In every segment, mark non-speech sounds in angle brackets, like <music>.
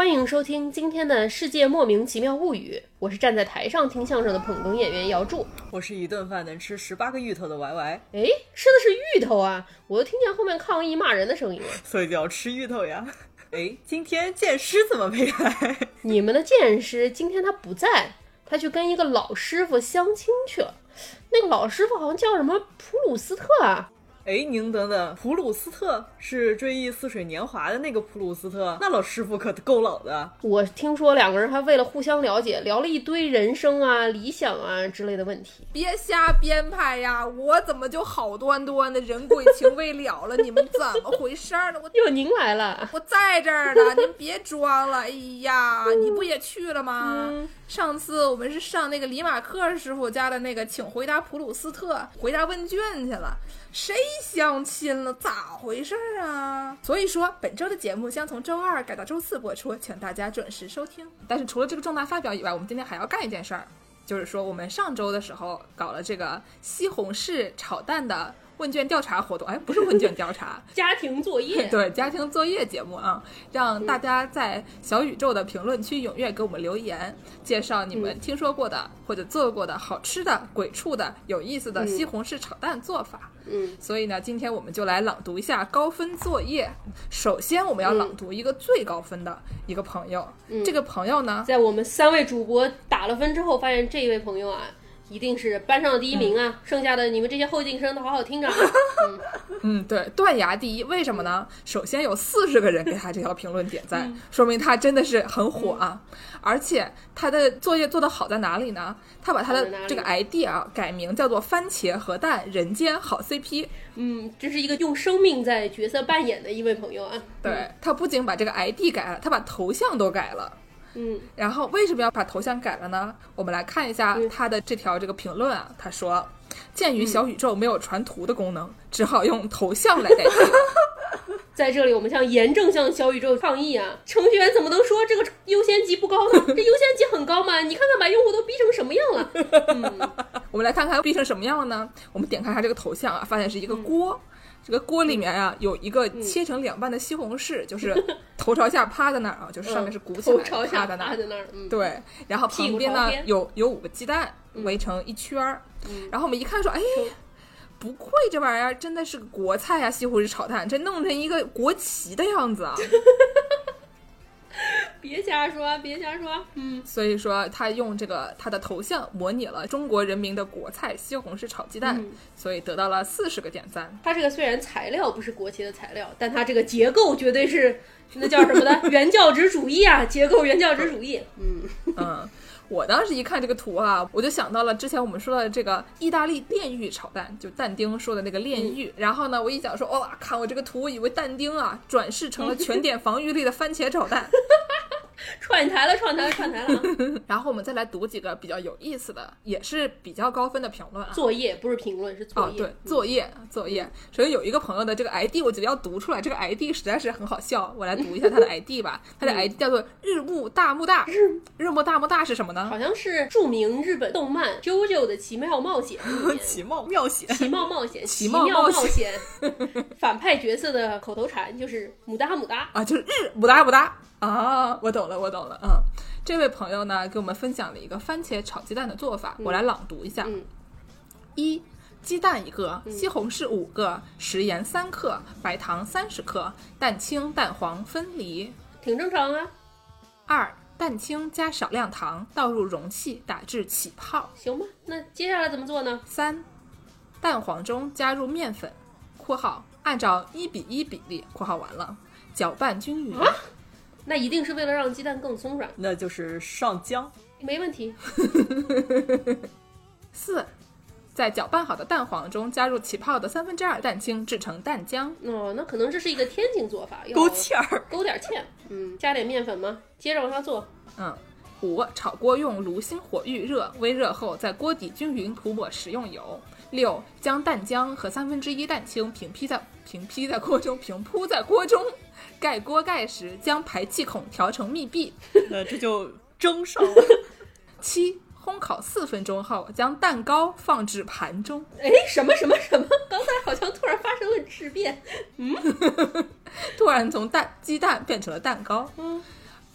欢迎收听今天的《世界莫名其妙物语》，我是站在台上听相声的捧哏演员姚柱。我是一顿饭能吃十八个芋头的 Y Y，哎，吃的是芋头啊！我都听见后面抗议骂人的声音了。<laughs> 所以就要吃芋头呀。<laughs> 哎，今天剑师怎么没来？<laughs> 你们的剑师今天他不在，他去跟一个老师傅相亲去了。那个老师傅好像叫什么普鲁斯特啊？哎，您等等，普鲁斯特是追忆似水年华的那个普鲁斯特，那老师傅可够老的。我听说两个人还为了互相了解，聊了一堆人生啊、理想啊之类的问题。别瞎编排呀！我怎么就好端端的人鬼情未了了？你们怎么回事呢？我哟，您来了，我在这儿呢，您别装了。哎呀，你不也去了吗？上次我们是上那个李马克师傅家的那个，请回答普鲁斯特回答问卷去了。谁相亲了？咋回事啊？所以说，本周的节目将从周二改到周四播出，请大家准时收听。但是除了这个重大发表以外，我们今天还要干一件事儿，就是说我们上周的时候搞了这个西红柿炒蛋的。问卷调查活动，哎，不是问卷调查，<laughs> 家庭作业，<laughs> 对，家庭作业节目啊，让大家在小宇宙的评论区踊跃给我们留言，介绍你们听说过的或者做过的好吃的、鬼畜的、有意思的西红柿炒蛋做法。嗯，所以呢，今天我们就来朗读一下高分作业。首先，我们要朗读一个最高分的一个朋友。嗯这个朋友呢，在我们三位主播打了分之后，发现这一位朋友啊。一定是班上的第一名啊！剩下的你们这些后进生都好好听着。嗯 <laughs> 嗯，对，断崖第一，为什么呢？首先有四十个人给他这条评论点赞，说明他真的是很火啊！而且他的作业做得好在哪里呢？他把他的这个 ID 啊改名叫做“番茄核弹人间好 CP”。嗯，这是一个用生命在角色扮演的一位朋友啊。对他不仅把这个 ID 改了，他把头像都改了。嗯，然后为什么要把头像改了呢？我们来看一下他的这条这个评论啊。他说，鉴于小宇宙没有传图的功能，只好用头像来代替。<laughs> 在这里，我们向严正向小宇宙抗议啊！程序员怎么能说这个优先级不高呢？<laughs> 这优先级很高嘛！你看看把用户都逼成什么样了。嗯，<laughs> 我们来看看逼成什么样了呢？我们点开他这个头像啊，发现是一个锅。这个锅里面啊，有一个切成两半的西红柿，就是头朝下趴在那儿啊，就是上面是鼓起来趴在那儿。对，然后旁边呢有有五个鸡蛋围成一圈儿。然后我们一看说，哎，不愧这玩意儿真的是个国菜啊，西红柿炒蛋，这弄成一个国旗的样子啊。<laughs> <laughs> 别瞎说，别瞎说。嗯，所以说他用这个他的头像模拟了中国人民的国菜西红柿炒鸡蛋，所以得到了四十个点赞。他这个虽然材料不是国旗的材料，但他这个结构绝对是那叫什么的 <laughs> 原教旨主义啊，结构原教旨主义。嗯嗯。我当时一看这个图啊，我就想到了之前我们说的这个意大利炼狱炒蛋，就但丁说的那个炼狱。然后呢，我一想说，哇，看我这个图，我以为但丁啊转世成了全 <laughs> 点防御力的番茄炒蛋。串台了，串台了，串台了。<laughs> 然后我们再来读几个比较有意思的，也是比较高分的评论啊。作业不是评论，是作业。对，作业，作业。首先有一个朋友的这个 ID，我觉得要读出来。这个 ID 实在是很好笑，我来读一下他的 <laughs> ID 吧。他的 ID 叫做日暮大木大。日日暮大木大是什么呢？好像是著名日本动漫《JoJo 的奇妙冒险》。<laughs> 奇妙冒险，奇妙冒险，奇妙冒险。反派角色的口头禅就是“姆哒姆哒”啊，就是日姆哒姆哒。啊，我懂了，我懂了。嗯，这位朋友呢，给我们分享了一个番茄炒鸡蛋的做法，我来朗读一下：一、鸡蛋一个，西红柿五个，食盐三克，白糖三十克，蛋清蛋黄分离，挺正常啊。二、蛋清加少量糖，倒入容器，打至起泡，行吗？那接下来怎么做呢？三、蛋黄中加入面粉（括号按照一比一比例）（括号完了），搅拌均匀。那一定是为了让鸡蛋更松软，那就是上浆，<laughs> 没问题。四，在搅拌好的蛋黄中加入起泡的三分之二蛋清，制成蛋浆。哦，那可能这是一个天津做法，勾芡儿，勾点芡。嗯，加点面粉吗？接着往下做。嗯。五，炒锅用炉心火预热，微热后在锅底均匀涂抹食用油。六，将蛋浆和三分之一蛋清平劈在平劈在锅中，平铺在锅中。盖锅盖时，将排气孔调成密闭。<laughs> 那这就蒸上了。七，烘烤四分钟后，将蛋糕放置盘中。哎，什么什么什么？刚才好像突然发生了质变。嗯，<laughs> 突然从蛋鸡蛋变成了蛋糕。嗯。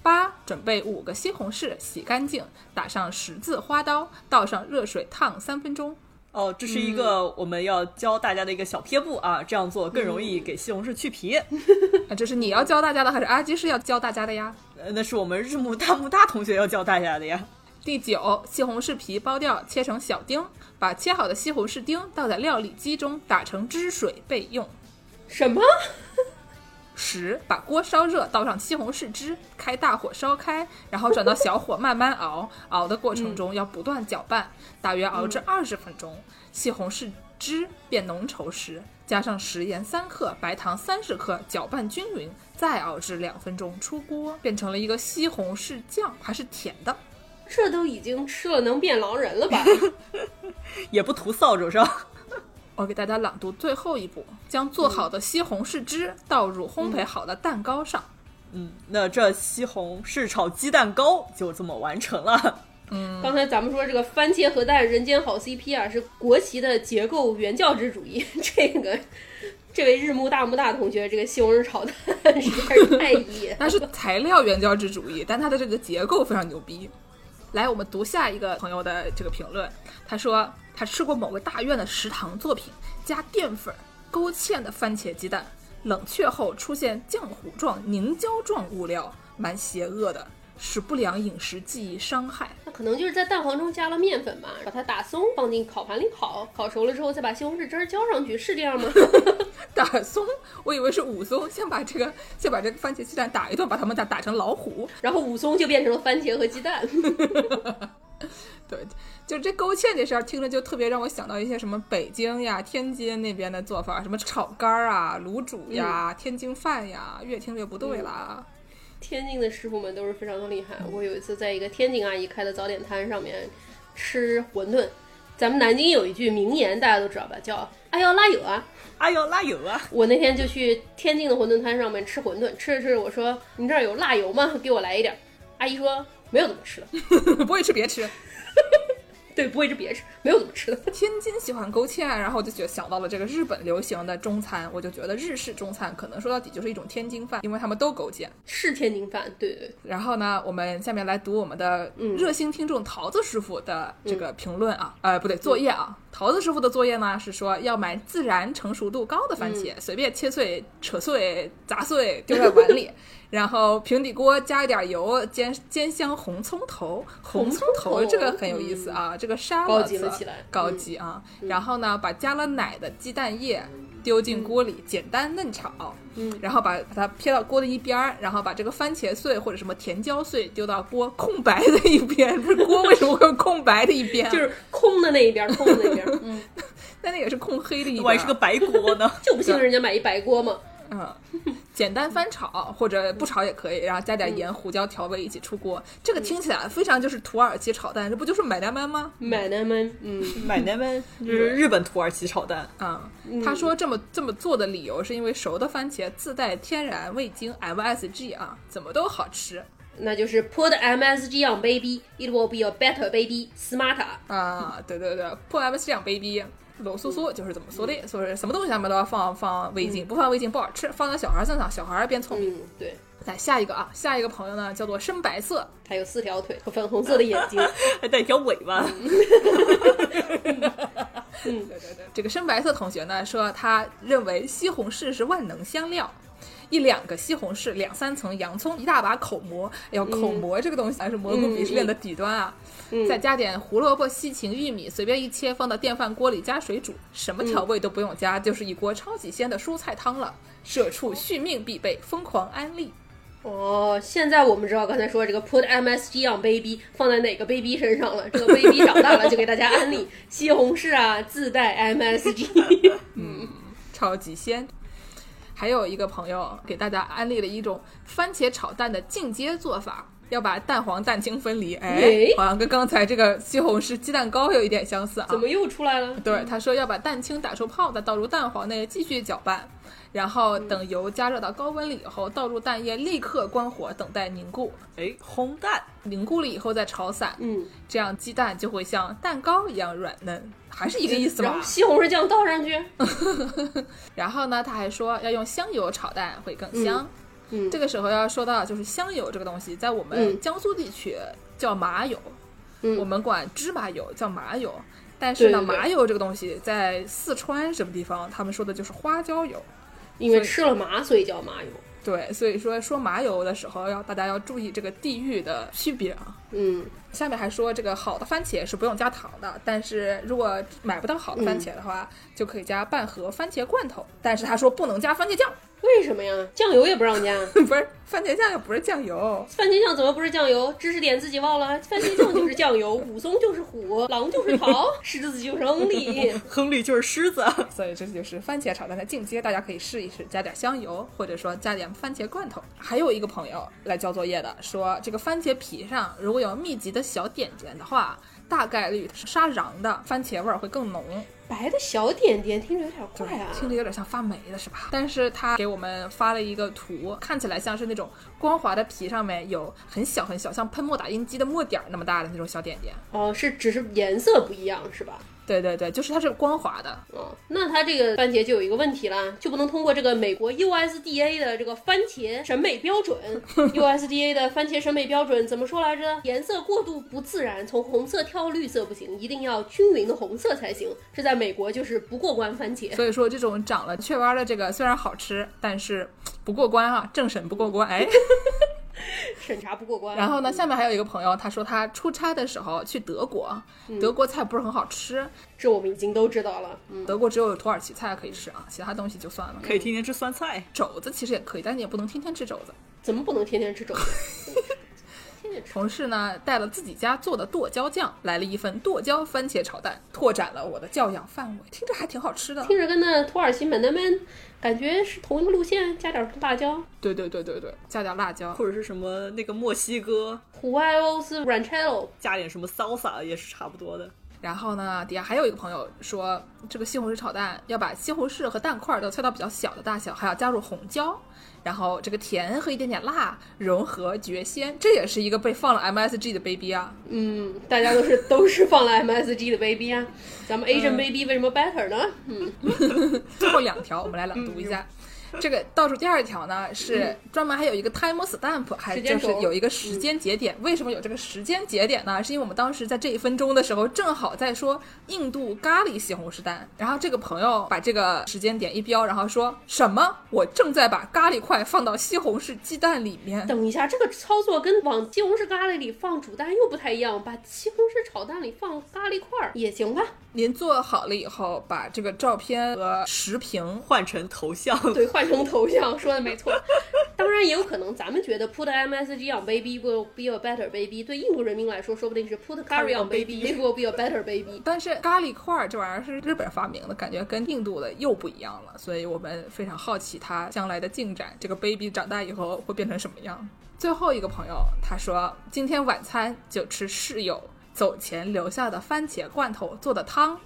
八，准备五个西红柿，洗干净，打上十字花刀，倒上热水烫三分钟。哦，这是一个我们要教大家的一个小撇步啊，这样做更容易给西红柿去皮。<laughs> 啊，这是你要教大家的，还是阿基是要教大家的呀？呃，那是我们日木大木大同学要教大家的呀。第九，西红柿皮剥掉，切成小丁，把切好的西红柿丁倒在料理机中打成汁水备用。什么？十，把锅烧热，倒上西红柿汁，开大火烧开，然后转到小火慢慢熬。熬的过程中要不断搅拌，大约熬至二十分钟，西红柿汁变浓稠时，加上食盐三克、白糖三十克，搅拌均匀，再熬至两分钟，出锅，变成了一个西红柿酱，还是甜的。这都已经吃了能变狼人了吧？<laughs> 也不涂扫帚上。我给大家朗读最后一步：将做好的西红柿汁倒入烘焙好的蛋糕上。嗯，那这西红柿炒鸡蛋糕就这么完成了。嗯，刚才咱们说这个番茄和蛋人间好 CP 啊，是国旗的结构原教旨主义。<laughs> 这个，这位日木大木大同学，这个西红柿炒蛋实在是太野。那是材料原教旨主义，但它的这个结构非常牛逼。来，我们读下一个朋友的这个评论。他说他吃过某个大院的食堂作品，加淀粉勾芡的番茄鸡蛋，冷却后出现浆糊状、凝胶状物料，蛮邪恶的，使不良饮食记忆伤害。那可能就是在蛋黄中加了面粉吧，把它打松，放进烤盘里烤，烤熟了之后再把西红柿汁儿浇上去，是这样吗？<laughs> 打松，我以为是武松，先把这个先把这个番茄鸡蛋打一顿，把它们打打成老虎。然后武松就变成了番茄和鸡蛋。<laughs> <laughs> 对，就这勾芡这事儿，听着就特别让我想到一些什么北京呀、天津那边的做法，什么炒肝儿啊、卤煮呀、天津饭呀，越听越不对了。天津的师傅们都是非常的厉害。我有一次在一个天津阿姨开的早点摊上面吃馄饨，咱们南京有一句名言，大家都知道吧，叫“哎呦拉油啊哎呦，辣油啊！”。我那天就去天津的馄饨摊上面吃馄饨，吃着吃着我说：“你这儿有辣油吗？给我来一点儿。”阿姨说：“没有怎么吃的。<laughs> 不会吃别吃。<laughs> ”对，不会吃别吃，没有怎么吃的。天津喜欢勾芡，然后我就觉想到了这个日本流行的中餐，我就觉得日式中餐可能说到底就是一种天津饭，因为他们都勾芡。是天津饭，对对对。然后呢，我们下面来读我们的嗯热心听众桃子师傅的这个评论啊，呃，不对，作业啊。桃子师傅的作业呢是说要买自然成熟度高的番茄，随便切碎、扯碎、砸碎丢在碗里，<laughs> 然后平底锅加一点油，煎煎香红葱头。红葱头头这个很有意思啊，这个沙高拉子级了起来高级啊。然后呢，把加了奶的鸡蛋液丢进锅里，简单嫩炒。嗯，然后把把它撇到锅的一边儿，然后把这个番茄碎或者什么甜椒碎丢到锅空白的一边。<laughs> 不是锅为什么会有空白的一边啊？就是空的那一边，空的那边，<laughs> 嗯，那那也是空黑的一边。我还是个白锅呢？<laughs> 就不信人家买一白锅嘛。嗯，简单翻炒或者不炒也可以，然后加点盐、胡椒调味一起出锅。这个听起来非常就是土耳其炒蛋，这不就是买单班吗？买奶们，嗯，买那们就是日本土耳其炒蛋。啊、他说这么这么做的理由是因为熟的番茄自带天然味精 MSG 啊，怎么都好吃那就是 put MSG on baby, it will be a better baby, smarter。啊。对对对，，put MSG on baby。鲁苏苏就是怎么说的，说是什么东西上面都要放放味精，不放味精不好吃，放在小孩身上，小孩变聪明。嗯，对，来下一个啊，下一个朋友呢叫做深白色，他有四条腿和粉红色的眼睛。还 <laughs> 带一条尾巴。嗯。<laughs> 对对对，这个深白色同学呢说，他认为西红柿是万能香料。一两个西红柿，两三层洋葱，一大把口蘑。哎呦，口蘑这个东西还是蘑菇鄙视链的底端啊！再加点胡萝卜、西芹、玉米，随便一切，放到电饭锅里加水煮，什么调味都不用加，就是一锅超级鲜的蔬菜汤了。社畜续命必备，疯狂安利。哦，现在我们知道刚才说这个 put MSG on baby 放在哪个 baby 身上了。这个 baby 长大了就给大家安利西红柿啊，自带 MSG。<laughs> 嗯超级鲜。还有一个朋友给大家安利了一种番茄炒蛋的进阶做法，要把蛋黄蛋清分离。哎哎，好像跟刚才这个西红柿鸡蛋糕有一点相似啊。怎么又出来了？对，他说要把蛋清打出泡，再倒入蛋黄内继续搅拌，然后等油加热到高温了以后，倒入蛋液，立刻关火，等待凝固。哎，烘蛋。凝固了以后再炒散，嗯，这样鸡蛋就会像蛋糕一样软嫩，还是一个意思吗然后。西红柿酱倒上去。<laughs> 然后呢，他还说要用香油炒蛋会更香。嗯这个时候要说到就是香油这个东西，在我们嗯江苏地区叫麻油，嗯我们管芝麻油叫麻油。但是呢，对对对麻油这个东西在四川什么地方，他们说的就是花椒油。因为吃了麻，所以叫麻油。对，所以说说麻油的时候，要大家要注意这个地域的区别啊。嗯，下面还说这个好的番茄是不用加糖的，但是如果买不到好的番茄的话，就可以加半盒番茄罐头。但是他说不能加番茄酱，为什么呀？酱油也不让加，<laughs> 不是番茄酱又不是酱油。番茄酱怎么不是酱油？知识点自己忘了，番茄酱就是酱油，<laughs> 武松就是虎，狼就是桃，狮子就是亨利。<laughs> 亨利就是狮子，所以这就是番茄炒蛋的进阶，大家可以试一试，加点香油，或者说加点番茄罐头。还有一个朋友来交作业的，说这个番茄皮上如果有密集的小点点的话，大概率是沙瓤的，番茄味儿会更浓。白的小点点听着有点怪啊。听着有点像发霉的是吧？但是他给我们发了一个图，看起来像是那种光滑的皮上面有很小很小，像喷墨打印机的墨点儿那么大的那种小点点。哦，是只是颜色不一样是吧？对对对，就是它是光滑的。哦，那它这个番茄就有一个问题啦，就不能通过这个美国 USDA 的这个番茄审美标准。<laughs> USDA 的番茄审美标准怎么说来着？颜色过度不自然，从红色跳绿色不行，一定要均匀的红色才行。这在美国就是不过关番茄。所以说这种长了雀斑的这个虽然好吃，但是不过关啊，政审不过关。哎，<laughs> 审查不过关。然后呢，下面还有一个朋友，他说他出差的时候去德国，德国菜不是很好吃，这我们已经都知道了。嗯，德国只有土耳其菜可以吃啊，其他东西就算了。可以天天吃酸菜。肘子其实也可以，但你也不能天天吃肘子。怎么不能天天吃肘子？<laughs> 同事呢带了自己家做的剁椒酱，来了一份剁椒番茄炒蛋，拓展了我的教养范围，听着还挺好吃的。听着跟那土耳其门那边感觉是同一个路线，加点辣椒。对对对对对，加点辣椒。或者是什么那个墨西哥，胡艾欧斯 ranchero，加点什么 salsa 也是差不多的。然后呢，底下还有一个朋友说，这个西红柿炒蛋要把西红柿和蛋块都切到比较小的大小，还要加入红椒，然后这个甜和一点点辣融合绝鲜，这也是一个被放了 MSG 的 baby 啊。嗯，大家都是都是放了 MSG 的 baby 啊，咱们 Asian baby 为什么 better 呢？嗯，<laughs> 最后两条我们来朗读一下。<laughs> 这个倒数第二条呢，是专门还有一个 time stamp，还就是有一个时间节点。为什么有这个时间节点呢？是因为我们当时在这一分钟的时候，正好在说印度咖喱西红柿蛋。然后这个朋友把这个时间点一标，然后说什么？我正在把咖喱块放到西红柿鸡蛋里面。等一下，这个操作跟往西红柿咖喱里放煮蛋又不太一样，把西红柿炒蛋里放咖喱块儿也行吧？您做好了以后，把这个照片和时评换成头像，对，换成头像，说的没错。<laughs> 当然也有可能，咱们觉得 put MSG on baby will be a better baby，对印度人民来说，说不定是 put curry on baby will be a better baby。<laughs> 但是咖喱块儿这玩意儿是日本发明的，感觉跟印度的又不一样了，所以我们非常好奇它将来的进展。这个 baby 长大以后会变成什么样？最后一个朋友他说，今天晚餐就吃室友走前留下的番茄罐头做的汤，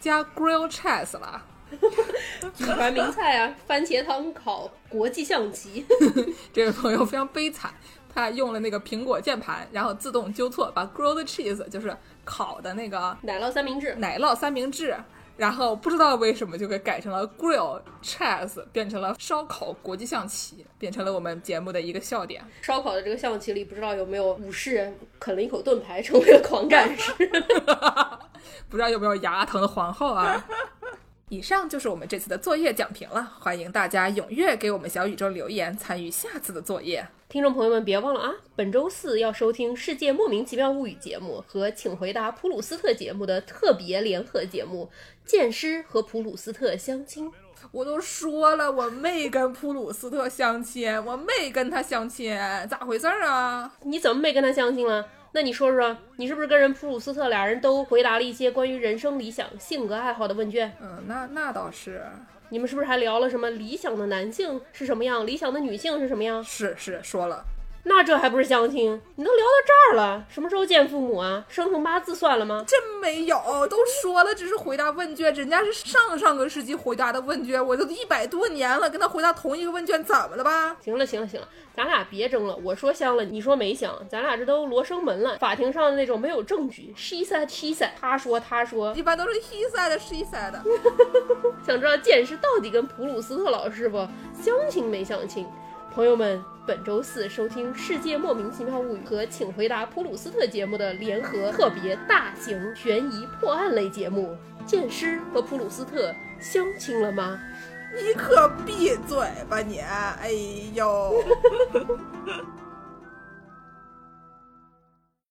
加 grill cheese 了。<laughs> 祖传名菜啊，番茄汤烤国际象棋。<laughs> 这位朋友非常悲惨，他用了那个苹果键盘，然后自动纠错，把 grilled cheese 就是烤的那个奶酪三明治，奶酪三明治，然后不知道为什么就给改成了 grill cheese，变成了烧烤国际象棋，变成了我们节目的一个笑点。烧烤的这个象棋里，不知道有没有武士啃了一口盾牌，成为了狂战士。<laughs> 不知道有没有牙疼的皇后啊？以上就是我们这次的作业讲评了，欢迎大家踊跃给我们小宇宙留言，参与下次的作业。听众朋友们，别忘了啊！本周四要收听《世界莫名其妙物语》节目和《请回答普鲁斯特》节目的特别联合节目《剑师和普鲁斯特相亲》。我都说了，我没跟普鲁斯特相亲，我没跟他相亲，咋回事儿啊？你怎么没跟他相亲了？那你说说，你是不是跟人普鲁斯特俩人都回答了一些关于人生理想、性格爱好的问卷？嗯，那那倒是，你们是不是还聊了什么理想的男性是什么样，理想的女性是什么样？是是说了。那这还不是相亲？你都聊到这儿了，什么时候见父母啊？生辰八字算了吗？真没有，都说了，只是回答问卷，人家是上上个世纪回答的问卷，我都一百多年了，跟他回答同一个问卷，怎么了吧？行了行了行了，咱俩别争了。我说香了，你说没香，咱俩这都罗生门了。法庭上的那种没有证据，she said she said，他说他说。一般都是 he said 的，she said 的。<laughs> 想知道剑师到底跟普鲁斯特老师傅相亲没相亲？朋友们，本周四收听《世界莫名其妙物语》和《请回答普鲁斯特》节目的联合特别大型悬疑破案类节目，剑师和普鲁斯特相亲了吗？你可闭嘴吧你！哎呦。<laughs>